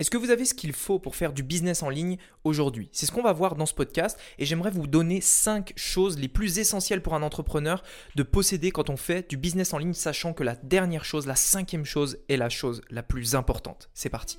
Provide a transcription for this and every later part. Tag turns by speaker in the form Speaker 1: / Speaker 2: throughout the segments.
Speaker 1: Est-ce que vous avez ce qu'il faut pour faire du business en ligne aujourd'hui? C'est ce qu'on va voir dans ce podcast et j'aimerais vous donner 5 choses les plus essentielles pour un entrepreneur de posséder quand on fait du business en ligne, sachant que la dernière chose, la cinquième chose est la chose la plus importante. C'est parti.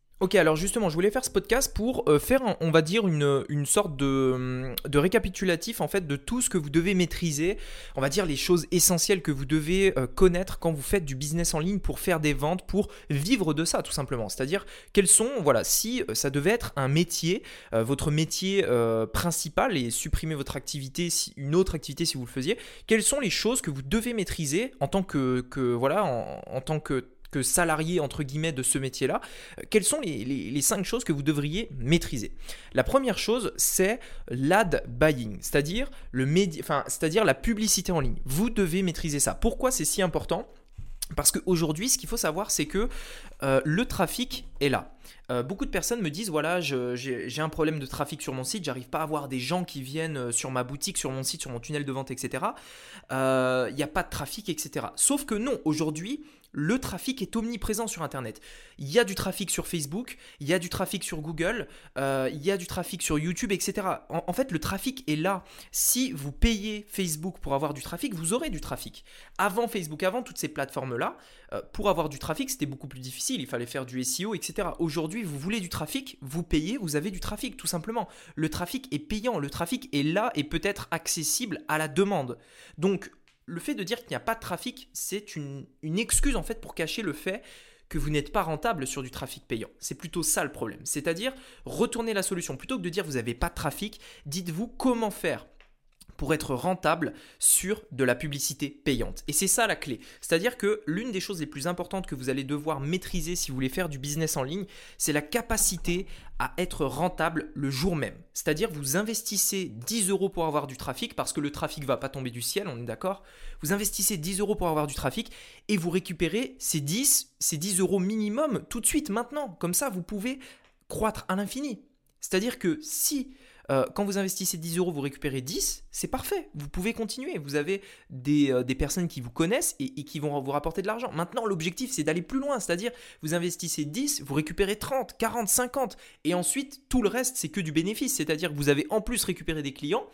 Speaker 1: Ok, alors justement, je voulais faire ce podcast pour euh, faire, on va dire, une, une sorte de, de, récapitulatif en fait de tout ce que vous devez maîtriser, on va dire les choses essentielles que vous devez euh, connaître quand vous faites du business en ligne pour faire des ventes, pour vivre de ça tout simplement. C'est-à-dire quels sont, voilà, si euh, ça devait être un métier, votre métier principal et supprimer votre activité, une autre activité si vous le faisiez, quelles sont les choses que vous devez maîtriser en tant que, que voilà, en tant que que salarié entre guillemets de ce métier-là, euh, quelles sont les, cinq choses que vous devriez maîtriser? La première chose, c'est l'ad buying, c'est-à-dire le enfin, c'est-à-dire la publicité en ligne. Vous devez maîtriser ça. Pourquoi c'est si important? Parce qu'aujourd'hui, ce qu'il faut savoir, c'est que euh, le trafic est là. Euh, beaucoup de personnes me disent voilà, j'ai un problème de trafic sur mon site, j'arrive pas à avoir des gens qui viennent sur ma boutique, sur mon site, sur mon tunnel de vente, etc. Il n'y a pas de trafic, etc. Sauf que non, aujourd'hui, le trafic est omniprésent sur Internet. Il y a du trafic sur Facebook, il y a du trafic sur Google, euh, il y a du trafic sur YouTube, etc. En, fait, le trafic est là. Si vous payez Facebook pour avoir du trafic, vous aurez du trafic. Avant Facebook, avant toutes ces plateformes-là, euh, pour avoir du trafic, c'était beaucoup plus difficile. Il fallait faire du SEO, etc. Aujourd'hui, vous voulez du trafic, vous payez, vous avez du trafic, tout simplement. Le trafic est payant, le trafic est là et peut être accessible à la demande. Donc, le fait de dire qu'il n'y a pas de trafic, c'est une, excuse en fait pour cacher le fait que vous n'êtes pas rentable sur du trafic payant. C'est plutôt ça le problème. C'est-à-dire, retournez la solution. Plutôt que de dire vous n'avez pas de trafic, dites-vous comment faire pour être rentable sur de la publicité payante. Et c'est ça la clé. C'est-à-dire que l'une des choses les plus importantes que vous allez devoir maîtriser si vous voulez faire du business en ligne, c'est la capacité à être rentable le jour même. C'est-à-dire vous investissez 10 euros pour avoir du trafic parce que le trafic va pas tomber du ciel, on est d'accord Vous investissez 10 euros pour avoir du trafic et vous récupérez ces 10, ces 10 euros minimum tout de suite maintenant. Comme ça, vous pouvez croître à l'infini. C'est-à-dire que si euh, quand vous investissez 10 euros, vous récupérez 10, c'est parfait. Vous pouvez continuer. Vous avez des, euh, personnes qui vous connaissent et, qui vont vous rapporter de l'argent. Maintenant, l'objectif, c'est d'aller plus loin. C'est-à-dire, vous investissez 10, vous récupérez 30, 40, 50. Et ensuite, tout le reste, c'est que du bénéfice. C'est-à-dire vous avez en plus récupéré des clients.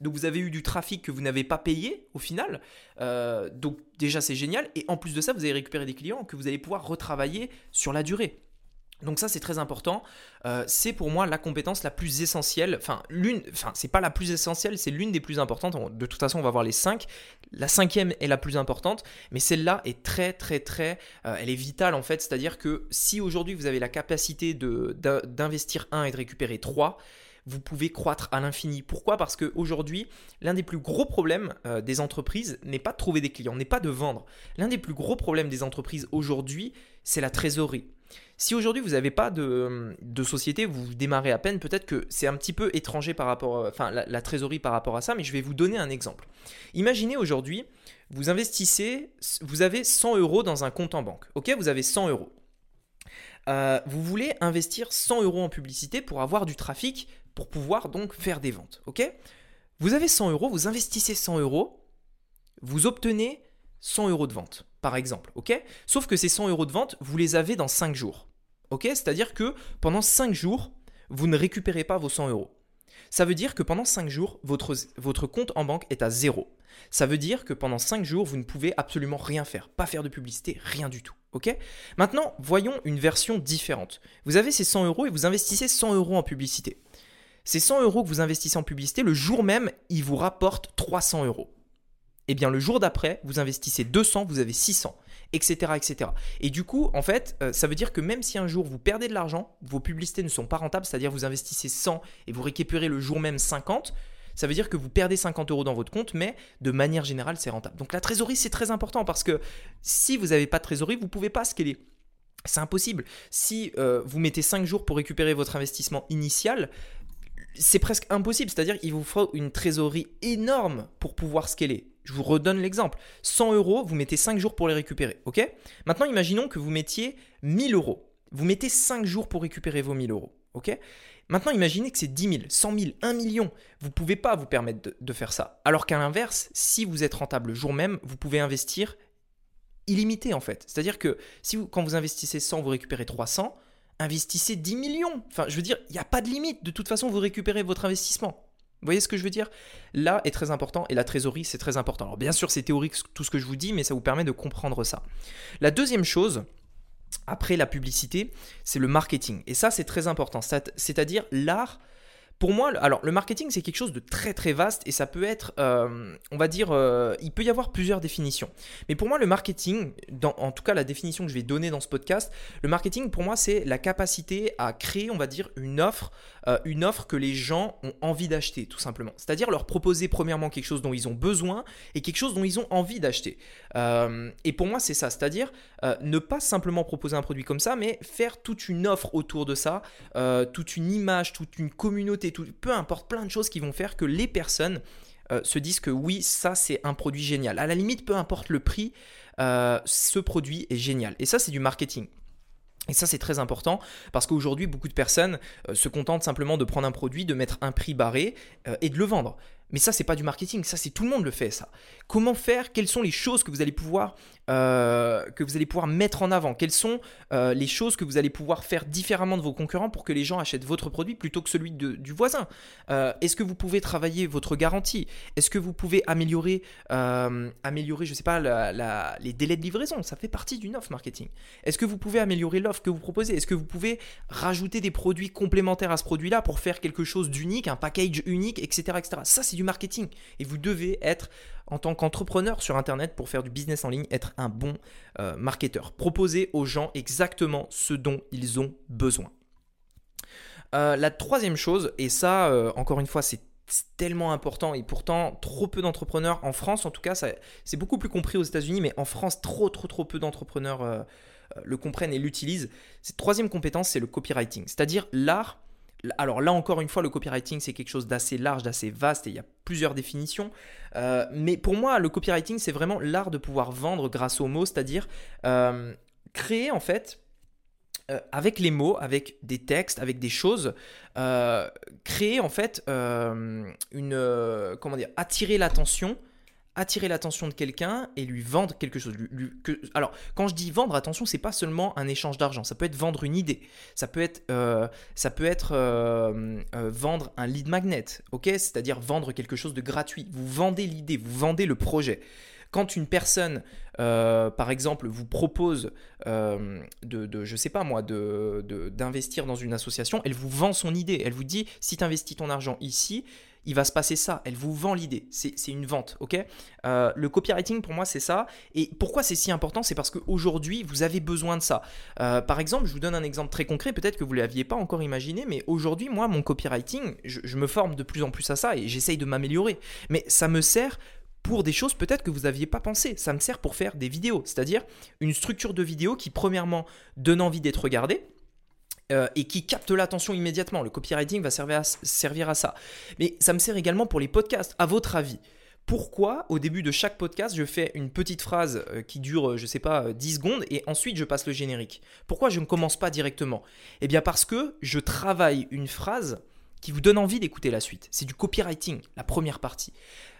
Speaker 1: Donc vous avez eu du trafic que vous n'avez pas payé au final. Euh, donc déjà c'est génial. Et en plus de ça, vous avez récupéré des clients que vous allez pouvoir retravailler sur la durée. Donc ça c'est très important. Euh, c'est pour moi la compétence la plus essentielle. Enfin l'une, enfin c'est pas la plus essentielle, c'est l'une des plus importantes. De toute façon on va voir les cinq. La cinquième est la plus importante, mais celle-là est très très très, euh, elle est vitale en fait. C'est-à-dire que si aujourd'hui vous avez la capacité de d'investir un et de récupérer trois, vous pouvez croître à l'infini. Pourquoi? Parce qu'aujourd'hui, l'un des plus gros problèmes euh, des entreprises n'est pas de trouver des clients, n'est pas de vendre. L'un des plus gros problèmes des entreprises aujourd'hui, c'est la trésorerie. Si aujourd'hui vous n'avez pas de, société, vous démarrez à peine, peut-être que c'est un petit peu étranger par rapport, enfin la, trésorerie par rapport à ça, mais je vais vous donner un exemple. Imaginez aujourd'hui, vous investissez, vous avez 100 euros dans un compte en banque. Ok, vous avez 100 euros. Euh, vous voulez investir 100 euros en publicité pour avoir du trafic, pour pouvoir donc faire des ventes. Ok? Vous avez 100 euros, vous investissez 100 euros, vous obtenez 100 euros de vente, par exemple. Ok? Sauf que ces 100 euros de vente, vous les avez dans 5 jours. Ok? C'est-à-dire que pendant 5 jours, vous ne récupérez pas vos 100 euros. Ça veut dire que pendant 5 jours, votre, compte en banque est à zéro. Ça veut dire que pendant 5 jours, vous ne pouvez absolument rien faire, pas faire de publicité, rien du tout. Ok? Maintenant, voyons une version différente. Vous avez ces 100 euros et vous investissez 100 euros en publicité. Ces 100 euros que vous investissez en publicité, le jour même, ils vous rapportent 300 euros. Eh bien, le jour d'après, vous investissez 200, vous avez 600, etc., etc. Et du coup, en fait, euh, ça veut dire que même si un jour vous perdez de l'argent, vos publicités ne sont pas rentables, c'est-à-dire vous investissez 100 et vous récupérez le jour même 50, ça veut dire que vous perdez 50 euros dans votre compte, mais de manière générale, c'est rentable. Donc la trésorerie, c'est très important parce que si vous n'avez pas de trésorerie, vous ne pouvez pas scaler. C'est impossible. Si euh, vous mettez 5 jours pour récupérer votre investissement initial, c'est presque impossible. C'est-à-dire qu'il vous faut une trésorerie énorme pour pouvoir scaler. Je vous redonne l'exemple. 100 euros, vous mettez 5 jours pour les récupérer. ok? Maintenant, imaginons que vous mettiez 1000 euros. Vous mettez 5 jours pour récupérer vos 1000 euros. ok? Maintenant, imaginez que c'est 10 000, 100 000, 1 million. Vous ne pouvez pas vous permettre de, faire ça. Alors qu'à l'inverse, si vous êtes rentable le jour même, vous pouvez investir illimité en fait. C'est-à-dire que si vous, quand vous investissez 100, vous récupérez 300, investissez 10 millions. Enfin, je veux dire, il n'y a pas de limite. De toute façon, vous récupérez votre investissement. Vous voyez ce que je veux dire? Là est très important et la trésorerie c'est très important. Alors bien sûr c'est théorique tout ce que je vous dis mais ça vous permet de comprendre ça. La deuxième chose, après la publicité, c'est le marketing. Et ça c'est très important. C'est-à-dire l'art pour moi, alors le marketing, c'est quelque chose de très très vaste et ça peut être, euh, on va dire, euh, il peut y avoir plusieurs définitions. Mais pour moi, le marketing, dans, en tout cas la définition que je vais donner dans ce podcast, le marketing pour moi, c'est la capacité à créer, on va dire, une offre, euh, une offre que les gens ont envie d'acheter, tout simplement. C'est-à-dire leur proposer premièrement quelque chose dont ils ont besoin et quelque chose dont ils ont envie d'acheter. et pour moi, c'est ça, c'est-à-dire ne pas simplement proposer un produit comme ça, mais faire toute une offre autour de ça, toute une image, toute une communauté peu importe, plein de choses qui vont faire que les personnes euh, se disent que oui, ça c'est un produit génial. À la limite, peu importe le prix, euh, ce produit est génial. Et ça, c'est du marketing. Et ça, c'est très important parce qu'aujourd'hui, beaucoup de personnes euh, se contentent simplement de prendre un produit, de mettre un prix barré et de le vendre. Mais ça, c'est pas du marketing, ça, c'est tout le monde le fait, ça. Comment faire? Quelles sont les choses que vous allez pouvoir, euh, que vous allez pouvoir mettre en avant Quelles sont euh, les choses que vous allez pouvoir faire différemment de vos concurrents pour que les gens achètent votre produit plutôt que celui du voisin? Euh, Est-ce que vous pouvez travailler votre garantie? Est-ce que vous pouvez améliorer, améliorer je sais pas, les délais de livraison? Ça fait partie d'une offre marketing. Est-ce que vous pouvez améliorer l'offre que vous proposez? Est-ce que vous pouvez rajouter des produits complémentaires à ce produit-là pour faire quelque chose d'unique, un package unique, etc. Ça, c'est du marketing. Et vous devez être, en tant qu'entrepreneur sur Internet, pour faire du business en ligne, être un bon euh, marketeur. Proposer aux gens exactement ce dont ils ont besoin. Euh, la troisième chose, et ça, euh, encore une fois, c'est tellement important et pourtant trop peu d'entrepreneurs en France en tout cas c'est beaucoup plus compris aux États-Unis mais en France trop trop trop peu d'entrepreneurs le comprennent et l'utilisent cette troisième compétence c'est le copywriting c'est-à-dire l'art alors là encore une fois, le copywriting c'est quelque chose d'assez large, d'assez vaste et il y a plusieurs définitions. Euh, mais pour moi, le copywriting c'est vraiment l'art de pouvoir vendre grâce aux mots, c'est-à-dire euh, créer en fait euh, avec les mots, avec des textes, avec des choses, créer en fait une comment dire, attirer l'attention attirer l'attention de quelqu'un et lui vendre quelque chose. alors, quand je dis vendre, attention, c'est pas seulement un échange d'argent. Ça peut être vendre une idée. Ça peut être, euh, euh, euh, vendre un lead magnet, ok C'est-à-dire vendre quelque chose de gratuit. Vous vendez l'idée, vous vendez le projet. Quand une personne, par exemple, vous propose de, de, je sais pas moi, d'investir dans une association, elle vous vend son idée. Elle vous dit, si tu investis ton argent ici, il va se passer ça. Elle vous vend l'idée. C'est une vente, ok? Euh, Le copywriting, pour moi, c'est ça. Et pourquoi c'est si important? C'est parce qu'aujourd'hui, vous avez besoin de ça. Euh, par exemple, je vous donne un exemple très concret. Peut-être que vous ne l'aviez pas encore imaginé, mais aujourd'hui, moi, mon copywriting, je, me forme de plus en plus à ça et j'essaye de m'améliorer. Mais ça me sert pour des choses peut-être que vous n'aviez pas pensé. Ça me sert pour faire des vidéos, c'est-à-dire une structure de vidéo qui, premièrement, donne envie d'être regardée. Euh, et qui capte l'attention immédiatement. Le copywriting va servir à, ça. Mais ça me sert également pour les podcasts. À votre avis, pourquoi au début de chaque podcast je fais une petite phrase euh, qui dure, euh, je sais pas, 10 secondes et ensuite je passe le générique? Pourquoi je ne commence pas directement? Eh bien parce que je travaille une phrase qui vous donne envie d'écouter la suite. C'est du copywriting, la première partie.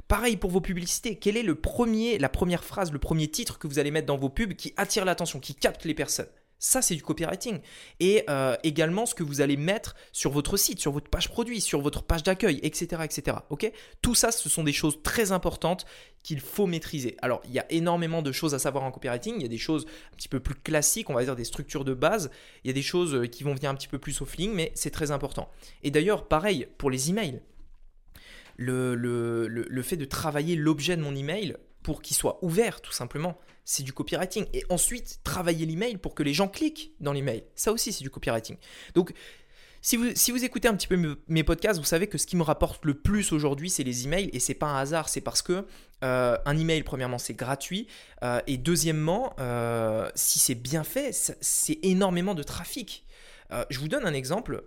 Speaker 1: Pareil pour vos publicités. Quelle est le premier, la première phrase, le premier titre que vous allez mettre dans vos pubs qui attire l'attention, qui capte les personnes? Ça, c'est du copywriting. Et euh, également ce que vous allez mettre sur votre site, sur votre page produit, sur votre page d'accueil, etc., etc. Tout ça, ce sont des choses très importantes qu'il faut maîtriser. Alors, il y a énormément de choses à savoir en copywriting. Il y a des choses un petit peu plus classiques, on va dire des structures de base. Il y a des choses euh, qui vont venir un petit peu plus au feeling, mais c'est très important. Et d'ailleurs, pareil pour les emails. Le, le, le fait de travailler l'objet de mon email pour qu'il soit ouvert, tout simplement c'est du copywriting. Et ensuite, travailler l'email pour que les gens cliquent dans l'email. Ça aussi, c'est du copywriting. Donc, si vous, si vous écoutez un petit peu mes podcasts, vous savez que ce qui me rapporte le plus aujourd'hui, c'est les emails. Et c'est pas un hasard, c'est parce que euh, un email, premièrement, c'est gratuit. Euh, et deuxièmement, euh, si c'est bien fait, c'est énormément de trafic. Je vous donne un exemple,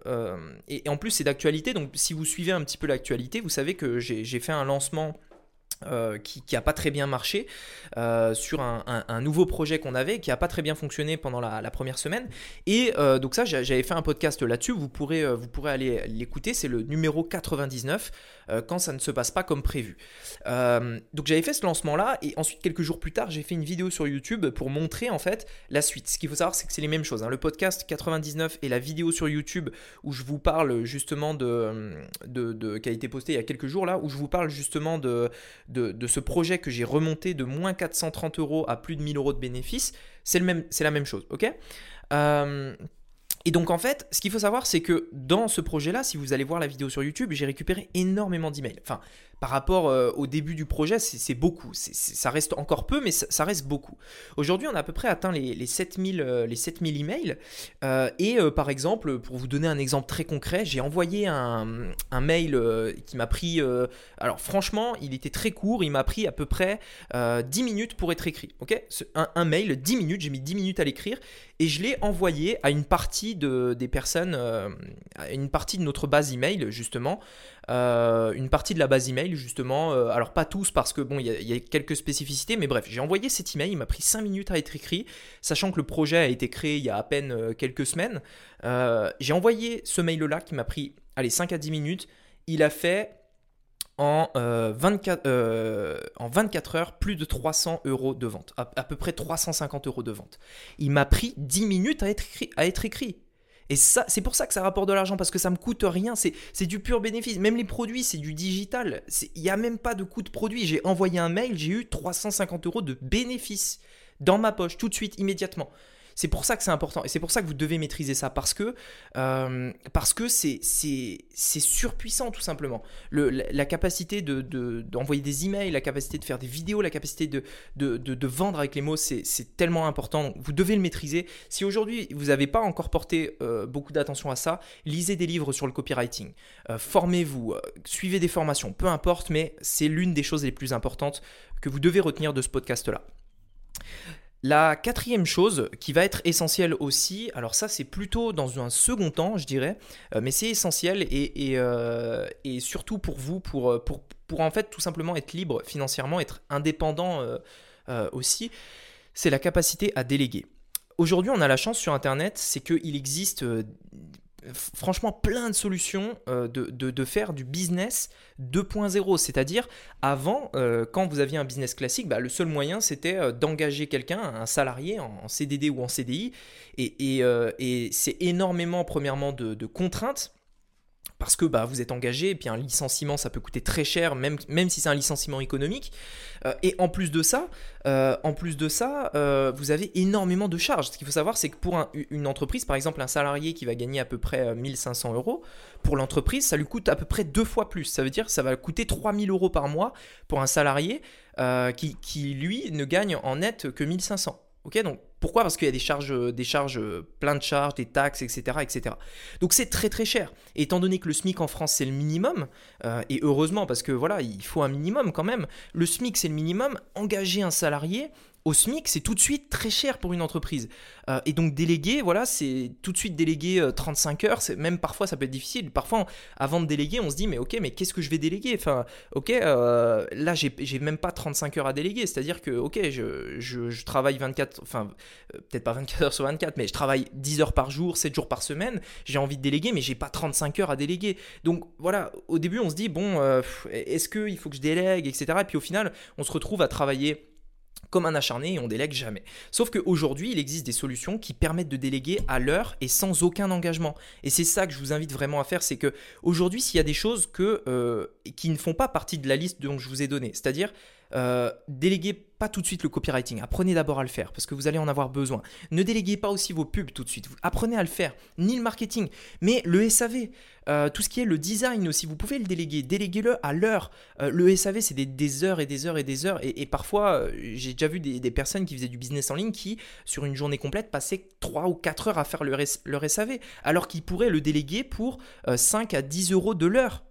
Speaker 1: et, en plus c'est d'actualité, donc si vous suivez un petit peu l'actualité, vous savez que j'ai fait un lancement euh, qui n'a pas très bien marché euh, sur un, nouveau projet qu'on avait qui n'a pas très bien fonctionné pendant la, première semaine. Et euh, donc ça j'avais fait un podcast là-dessus. Vous pourrez, vous pourrez aller l'écouter. C'est le numéro 99 quand ça ne se passe pas comme prévu. Donc j'avais fait ce lancement là et ensuite quelques jours plus tard j'ai fait une vidéo sur YouTube pour montrer en fait la suite. Ce qu'il faut savoir c'est que c'est les mêmes choses hein. le podcast 99 et la vidéo sur YouTube où je vous parle justement de, de, qui a été postée il y a quelques jours là où je vous parle justement de, ce projet que j'ai remonté de moins 430 euros à plus de 1000 euros de bénéfices, c'est la même chose, ok? Euh, et donc en fait, ce qu'il faut savoir, c'est que dans ce projet-là, si vous allez voir la vidéo sur YouTube, j'ai récupéré énormément d'emails. Enfin, par rapport euh, au début du projet, c'est beaucoup. ça reste encore peu, mais ça, reste beaucoup. Aujourd'hui, on a à peu près atteint les, les 7000, euh, les 7000 emails. Euh, et par exemple, pour vous donner un exemple très concret, j'ai envoyé un, mail qui m'a pris. alors franchement, il était très court. Il m'a pris à peu près 10 minutes pour être écrit. Ok? Un, mail, 10 minutes. J'ai mis 10 minutes à l'écrire et je l'ai envoyé à une partie de, des personnes, à une partie de notre base email justement, une partie de la base email justement. Euh, alors pas tous parce que bon, il y, a quelques spécificités, mais bref, j'ai envoyé cet email, il m'a pris 5 minutes à être écrit, sachant que le projet a été créé il y a à peine euh, quelques semaines. Euh, j'ai envoyé ce mail-là qui m'a pris, allez, 5 à 10 minutes. Il a fait en, 24, en 24 heures plus de 300 euros de vente, à, peu près 350 euros de vente. Il m'a pris 10 minutes. À être écrit. Et ça, c'est pour ça que ça rapporte de l'argent, parce que ça me coûte rien, c'est du pur bénéfice. Même les produits, c'est du digital. Il n'y a même pas de coût de produit. J'ai envoyé un mail, j'ai eu 350 euros de bénéfice dans ma poche, tout de suite, immédiatement. C'est pour ça que c'est important et c'est pour ça que vous devez maîtriser ça parce que euh, c'est surpuissant tout simplement. Le, la, capacité de d'envoyer des emails, la capacité de faire des vidéos, la capacité de de, de, vendre avec les mots, c'est tellement important. Vous devez le maîtriser. Si aujourd'hui vous n'avez pas encore porté euh, beaucoup d'attention à ça, lisez des livres sur le copywriting, euh, formez-vous, suivez des formations, peu importe, mais c'est l'une des choses les plus importantes que vous devez retenir de ce podcast là. La quatrième chose qui va être essentielle aussi, alors ça c'est plutôt dans un second temps je dirais, euh, mais c'est essentiel et, euh, surtout pour vous, euh, pour, en fait tout simplement être libre financièrement, être indépendant aussi, c'est la capacité à déléguer. Aujourd'hui on a la chance sur Internet, c'est qu'il existe franchement plein de solutions euh, de, faire du business 2.0. C'est-à-dire, avant, euh, quand vous aviez un business classique, bah, le seul moyen, c'était euh, d'engager quelqu'un, un salarié en, CDD ou en CDI. Et, c'est énormément, premièrement, de contraintes parce que bah, vous êtes engagé, et puis un licenciement, ça peut coûter très cher, même, même si c'est un licenciement économique. Euh, et en plus de ça, euh, en plus de ça euh, vous avez énormément de charges. Ce qu'il faut savoir, c'est que pour une entreprise, par exemple un salarié qui va gagner à peu près 1500 euros, pour l'entreprise, ça lui coûte à peu près deux fois plus. Ça veut dire que ça va coûter 3000 euros par mois pour un salarié qui, qui, lui, ne gagne en net que 1500. Ok, donc pourquoi? Parce qu'il y a des charges, euh, des charges, euh, plein de charges, des taxes, etc.. Donc c'est très très cher. Et étant donné que le SMIC en France c'est le minimum, euh, et heureusement parce que voilà, il faut un minimum quand même. Le SMIC c'est le minimum. Engager un salarié, au SMIC, c'est tout de suite très cher pour une entreprise. Euh, et donc déléguer, voilà, c'est tout de suite déléguer 35 euh, heures. Même parfois, ça peut être difficile. Parfois, avant de déléguer, on se dit, mais ok, mais qu'est-ce que je vais déléguer? Enfin, ok, euh, là, j'ai même pas 35 heures à déléguer. C'est-à-dire que, ok, je, je, travaille 24, enfin, peut-être pas 24 heures sur 24, mais je travaille 10 heures par jour, 7 jours par semaine. J'ai envie de déléguer, mais j'ai pas 35 heures à déléguer. Donc voilà, au début, on se dit, bon, est-ce qu'il faut que je délègue, etc. Et puis au final, on se retrouve à travailler comme un acharné et on délègue jamais. Sauf qu'aujourd'hui, il existe des solutions qui permettent de déléguer à l'heure et sans aucun engagement. Et c'est ça que je vous invite vraiment à faire, c'est que aujourd'hui, s'il y a des choses euh, qui ne font pas partie de la liste dont je vous ai donné, c'est-à-dire euh, déléguez pas tout de suite le copywriting. Apprenez d'abord à le faire parce que vous allez en avoir besoin. Ne déléguez pas aussi vos pubs tout de suite. Apprenez à le faire. Ni le marketing, mais le SAV. Euh, tout ce qui est le design aussi, vous pouvez le déléguer. Déléguez-le à l'heure. Euh, le SAV, c'est des, heures et des heures et des heures. Et, parfois, j'ai déjà vu des, personnes qui faisaient du business en ligne qui, sur une journée complète, passaient 3 ou 4 heures à faire leur, leur SAV. Alors qu'ils pourraient le déléguer pour 5 à 10 euros de l'heure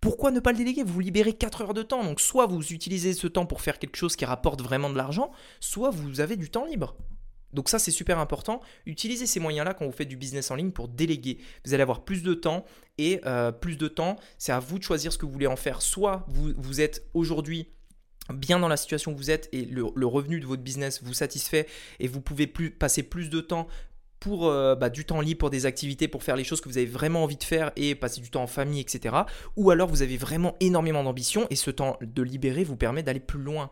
Speaker 1: pourquoi ne pas le déléguer? Vous libérez 4 heures de temps. Donc soit vous utilisez ce temps pour faire quelque chose qui rapporte vraiment de l'argent, soit vous avez du temps libre. Donc ça c'est super important. Utilisez ces moyens-là quand vous faites du business en ligne pour déléguer. Vous allez avoir plus de temps et euh, plus de temps, c'est à vous de choisir ce que vous voulez en faire. Soit vous, êtes aujourd'hui bien dans la situation où vous êtes et le, revenu de votre business vous satisfait et vous pouvez passer plus de temps pour euh, bah, du temps libre pour des activités, pour faire les choses que vous avez vraiment envie de faire et passer du temps en famille, etc. Ou alors vous avez vraiment énormément d'ambition et ce temps de libérer vous permet d'aller plus loin.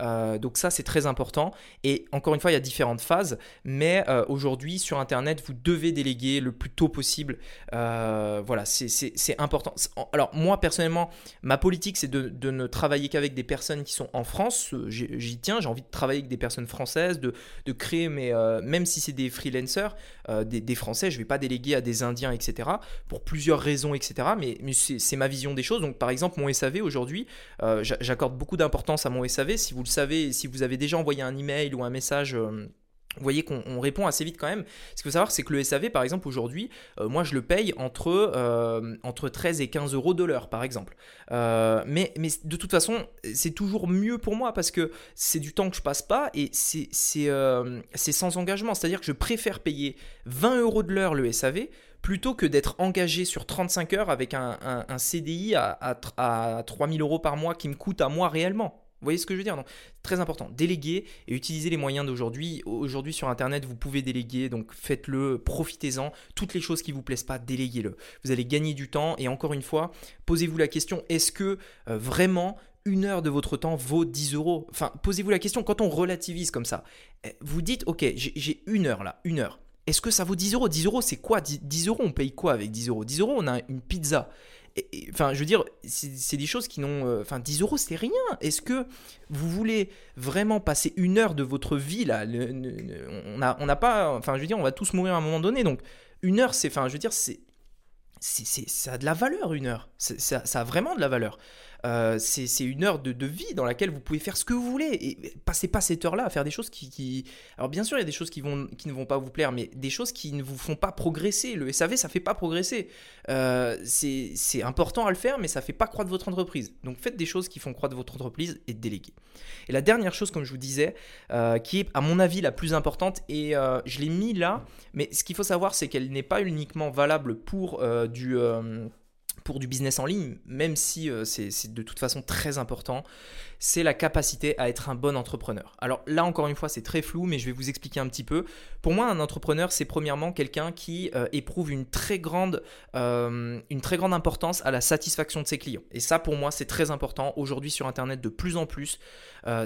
Speaker 1: Euh, donc ça, c'est très important. Et encore une fois, il y a différentes phases, mais euh, aujourd'hui, sur Internet, vous devez déléguer le plus tôt possible. Euh, voilà, c'est important. Alors moi, personnellement, ma politique, c'est de, ne travailler qu'avec des personnes qui sont en France. J'y tiens, j'ai envie de travailler avec des personnes françaises, de, créer, mais même si c'est des freelancers, des, Français, je ne vais pas déléguer à des Indiens, etc. Pour plusieurs raisons, etc. Mais, c'est ma vision des choses. Donc par exemple, mon SAV aujourd'hui, j'accorde beaucoup d'importance à mon SAV. Si vous savez, si vous avez déjà envoyé un email ou un message euh, vous voyez qu'on répond assez vite quand même. Ce qu'il faut savoir, c'est que le SAV, par exemple, aujourd'hui, euh, moi, je le paye entre, euh, entre 13 et 15 euros de l'heure, par exemple. mais, mais de toute façon, c'est toujours mieux pour moi parce que c'est du temps que je passe pas et c'est sans engagement. C'est-à-dire que je préfère payer 20 euros de l'heure le SAV plutôt que d'être engagé sur 35 heures avec un, CDI à, à, à 3000 euros par mois qui me coûte à moi réellement. Vous voyez ce que je veux dire Donc, très important, déléguer et utiliser les moyens d'aujourd'hui. Aujourd'hui sur Internet, vous pouvez déléguer, donc faites-le, profitez-en. Toutes les choses qui vous plaisent pas, déléguez-le. Vous allez gagner du temps et encore une fois, posez-vous la question, est-ce que euh, vraiment une heure de votre temps vaut 10 euros? Enfin, posez-vous la question, quand on relativise comme ça, eh, vous dites, ok, j'ai une heure là, une heure. Est-ce que ça vaut 10 euros? 10 euros, c'est quoi? 10 euros, on paye quoi avec 10 euros? 10 euros, on a une pizza. Enfin, je veux dire, c'est des choses qui n'ont. Euh, enfin, 10 euros, c'est rien. Est-ce que vous voulez vraiment passer une heure de votre vie là On n'a on pas. Enfin, je veux dire, on va tous mourir à un moment donné. Donc, une heure, c'est. Enfin, je veux dire, c'est. Ça a de la valeur, une heure. Ça, ça a vraiment de la valeur. Euh, c'est une heure de, vie dans laquelle vous pouvez faire ce que vous voulez. Et passez pas cette heure-là à faire des choses qui, Alors bien sûr, il y a des choses qui, vont, qui ne vont pas vous plaire, mais des choses qui ne vous font pas progresser. Le SAV, ça fait pas progresser. Euh, c'est important à le faire, mais ça fait pas croître votre entreprise. Donc faites des choses qui font croître votre entreprise et déléguez. Et la dernière chose, comme je vous disais, euh, qui est à mon avis la plus importante, et je l'ai mis là, mais ce qu'il faut savoir, c'est qu'elle n'est pas uniquement valable pour du pour du business en ligne, même si euh, c'est de toute façon très important, c'est la capacité à être un bon entrepreneur. Alors là encore une fois c'est très flou mais je vais vous expliquer un petit peu. Pour moi un entrepreneur c'est premièrement quelqu'un qui euh, éprouve une très, grande, euh, une très grande importance à la satisfaction de ses clients. Et ça pour moi c'est très important aujourd'hui sur internet de plus en plus.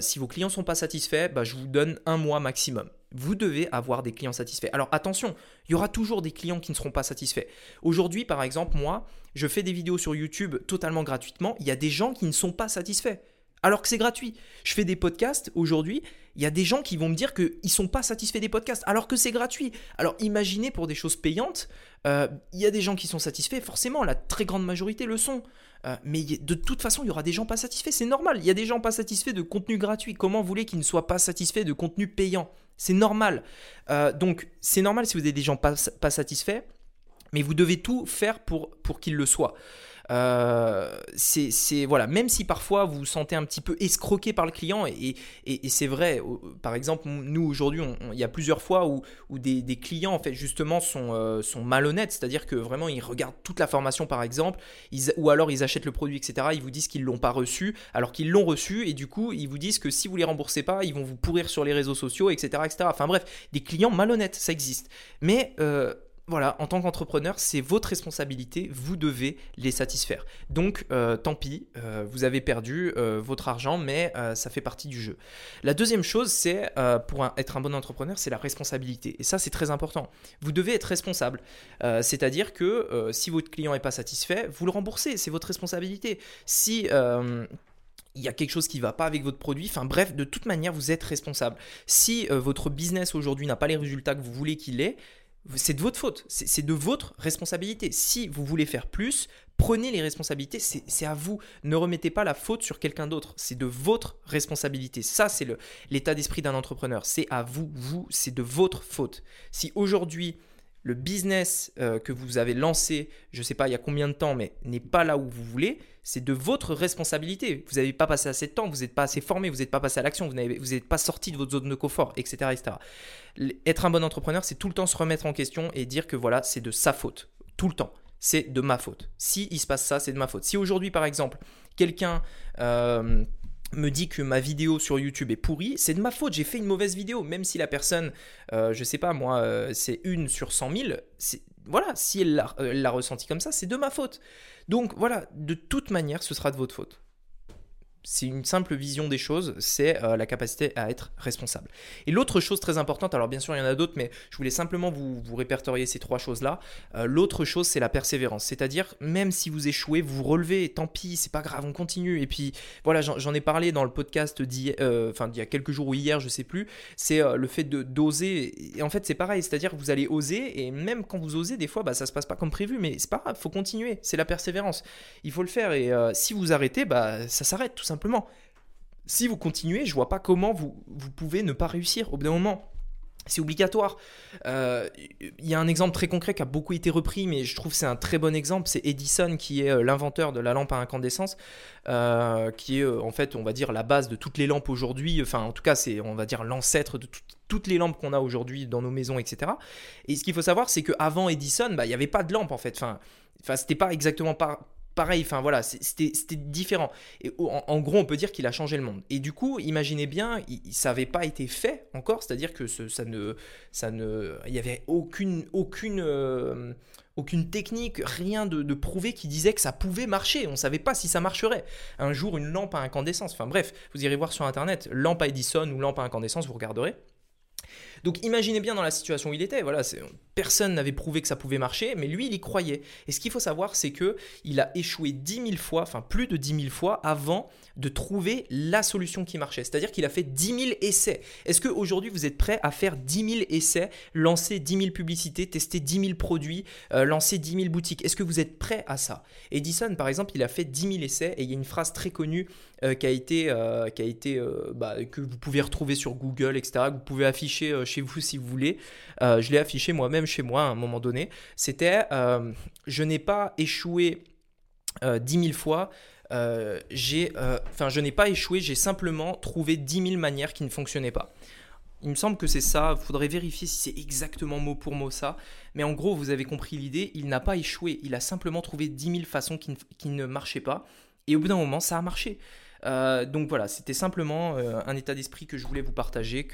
Speaker 1: si vos clients ne sont pas satisfaits, bah, je vous donne un mois maximum vous devez avoir des clients satisfaits. Alors attention, il y aura toujours des clients qui ne seront pas satisfaits. Aujourd'hui, par exemple, moi, je fais des vidéos sur YouTube totalement gratuitement. Il y a des gens qui ne sont pas satisfaits. Alors que c'est gratuit. Je fais des podcasts aujourd'hui, il y a des gens qui vont me dire qu'ils ne sont pas satisfaits des podcasts, alors que c'est gratuit. Alors imaginez pour des choses payantes, euh, il y a des gens qui sont satisfaits, forcément, la très grande majorité le sont. Euh, mais de toute façon, il y aura des gens pas satisfaits, c'est normal. Il y a des gens pas satisfaits de contenu gratuit. Comment vous voulez qu'ils ne soient pas satisfaits de contenu payant? C'est normal. Euh, donc, c'est normal si vous avez des gens pas, pas satisfaits, mais vous devez tout faire pour, pour qu'ils le soient. Euh, c'est voilà, même si parfois vous vous sentez un petit peu escroqué par le client, et, et, c'est vrai, par exemple, nous aujourd'hui, il y a plusieurs fois où, où des, des, clients en fait justement sont, euh, sont malhonnêtes, c'est-à-dire que vraiment ils regardent toute la formation par exemple, ou alors ils achètent le produit, etc. Ils vous disent qu'ils l'ont pas reçu, alors qu'ils l'ont reçu, et du coup ils vous disent que si vous les remboursez pas, ils vont vous pourrir sur les réseaux sociaux, etc., etc. Enfin bref, des clients malhonnêtes, ça existe. Mais euh, voilà, en tant qu'entrepreneur, c'est votre responsabilité, vous devez les satisfaire. Donc, euh, tant pis, euh, vous avez perdu euh, votre argent, mais ça fait partie du jeu. La deuxième chose, c'est, pour être un bon entrepreneur, c'est la responsabilité. Et ça, c'est très important. Vous devez être responsable. C'est-à-dire que si votre client n'est pas satisfait, vous le remboursez, c'est votre responsabilité. Si il y a quelque chose qui ne va pas avec votre produit. Enfin bref, de toute manière, vous êtes responsable. Si votre business aujourd'hui n'a pas les résultats que vous voulez qu'il ait, c'est de votre faute, c'est de votre responsabilité. Si vous voulez faire plus, prenez les responsabilités, c'est à vous. Ne remettez pas la faute sur quelqu'un d'autre, c'est de votre responsabilité. Ça, c'est l'état d'esprit d'un entrepreneur. C'est à vous, vous, c'est de votre faute. Si aujourd'hui, le business euh, que vous avez lancé, je ne sais pas il y a combien de temps, mais n'est pas là où vous voulez, c'est de votre responsabilité. Vous n'avez pas passé assez de temps, vous n'êtes pas assez formé, vous n'êtes pas passé à l'action, vous n'êtes pas sorti de votre zone de confort, etc., etc. Être un bon entrepreneur, c'est tout le temps se remettre en question et dire que voilà, c'est de sa faute, tout le temps. C'est de ma faute. Si il se passe ça, c'est de ma faute. Si aujourd'hui, par exemple, quelqu'un euh, me dit que ma vidéo sur YouTube est pourrie, c'est de ma faute, j'ai fait une mauvaise vidéo, même si la personne, euh, je sais pas moi, euh, c'est une sur 100 000, voilà, si elle l'a ressenti comme ça, c'est de ma faute. Donc voilà, de toute manière, ce sera de votre faute c'est une simple vision des choses, c'est euh, la capacité à être responsable. Et l'autre chose très importante, alors bien sûr il y en a d'autres, mais je voulais simplement vous, répertorier ces trois choses-là. Euh, l'autre chose, c'est la persévérance, c'est-à-dire même si vous échouez, vous, relevez, tant pis, c'est pas grave, on continue. Et puis voilà, j'en ai parlé dans le podcast d'il euh, enfin, y a quelques jours ou hier, je sais plus, c'est le fait de d'oser. Et en fait c'est pareil, c'est-à-dire que vous allez oser, et même quand vous osez, des fois, bah, ça se passe pas comme prévu, mais c'est pas grave, faut continuer, c'est la persévérance. Il faut le faire, et si vous arrêtez, bah, ça s'arrête tout simplement simplement. Si vous continuez, je vois pas comment vous, vous pouvez ne pas réussir au bout d'un moment. C'est obligatoire. Euh, il y a un exemple très concret qui a beaucoup été repris, mais je trouve c'est un très bon exemple. C'est Edison qui est euh, l'inventeur de la lampe à incandescence, euh, qui est en fait, on va dire, la base de toutes les lampes aujourd'hui. Enfin, en tout cas, c'est, on va dire, l'ancêtre de toutes les lampes qu'on a aujourd'hui dans nos maisons, etc. Et ce qu'il faut savoir, c'est qu'avant Edison, bah, il n'y avait pas de lampe en fait. Enfin, enfin c'était pas exactement pas pareil, enfin voilà, c'était différent. Et en, gros, on peut dire qu'il a changé le monde. Et du coup, imaginez bien, ça n'avait pas été fait encore, c'est-à-dire que ça ne, ça ne, il y avait aucune, aucune, euh, aucune technique, rien de, de, prouvé qui disait que ça pouvait marcher. On ne savait pas si ça marcherait. Un jour, une lampe à incandescence. Enfin bref, vous irez voir sur internet, lampe à Edison ou lampe à incandescence, vous regarderez. Donc imaginez bien dans la situation où il était. Voilà, personne n'avait prouvé que ça pouvait marcher, mais lui, il y croyait. Et ce qu'il faut savoir, c'est que il a échoué 10 000 fois, enfin plus de 10 000 fois, avant de trouver la solution qui marchait. C'est-à-dire qu'il a fait 10 000 essais. Est-ce qu'aujourd'hui, vous êtes prêt à faire 10 000 essais, lancer 10 000 publicités, tester 10 000 produits, euh, lancer 10 000 boutiques? Est-ce que vous êtes prêt à ça? Edison, par exemple, il a fait 10 000 essais et il y a une phrase très connue euh, qui a été, euh, été bah, que vous pouvez retrouver sur Google, etc., que vous pouvez afficher chez vous si vous voulez. je l'ai affiché moi-même chez moi à un moment donné. C'était Je n'ai pas échoué 10 000 fois, euh, j'ai, euh, enfin, je n'ai pas échoué, j'ai simplement trouvé 10 000 manières qui ne fonctionnaient pas. Il me semble que c'est ça, il faudrait vérifier si c'est exactement mot pour mot ça. Mais en gros, vous avez compris l'idée, il n'a pas échoué, il a simplement trouvé 10 000 façons qui qui ne marchaient pas. Et au bout d'un moment, ça a marché. Euh, donc voilà, c'était simplement un état d'esprit que je voulais vous partager,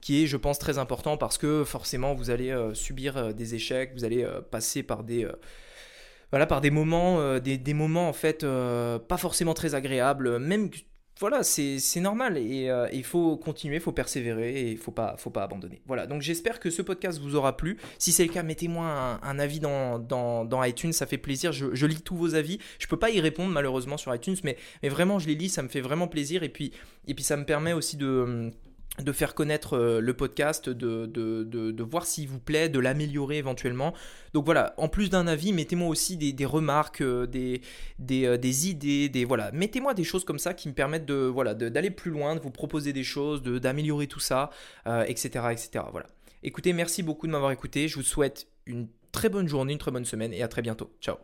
Speaker 1: qui est, je pense, très important parce que forcément, vous allez subir des échecs, vous allez passer par des voilà, par des moments, euh, des, moments en fait euh, pas forcément très agréables, même voilà, c'est normal et euh, il faut continuer, il faut persévérer et il faut pas, faut pas abandonner. Voilà, donc j'espère que ce podcast vous aura plu. Si c'est le cas, mettez-moi un, avis dans, iTunes, ça fait plaisir. Je, lis tous vos avis. Je peux pas y répondre malheureusement sur iTunes, mais, vraiment je les lis, ça me fait vraiment plaisir et puis ça me permet aussi de de faire connaître euh, le podcast, de, de, voir s'il vous plaît, de l'améliorer éventuellement. Donc voilà, en plus d'un avis, mettez-moi aussi des, remarques, euh, des, euh, des, idées, des voilà, mettez-moi des choses comme ça qui me permettent de voilà d'aller plus loin, de vous proposer des choses, d'améliorer tout ça, etc., etc. Voilà. Écoutez, merci beaucoup de m'avoir écouté. Je vous souhaite une très bonne journée, une très bonne semaine et à très bientôt. Ciao.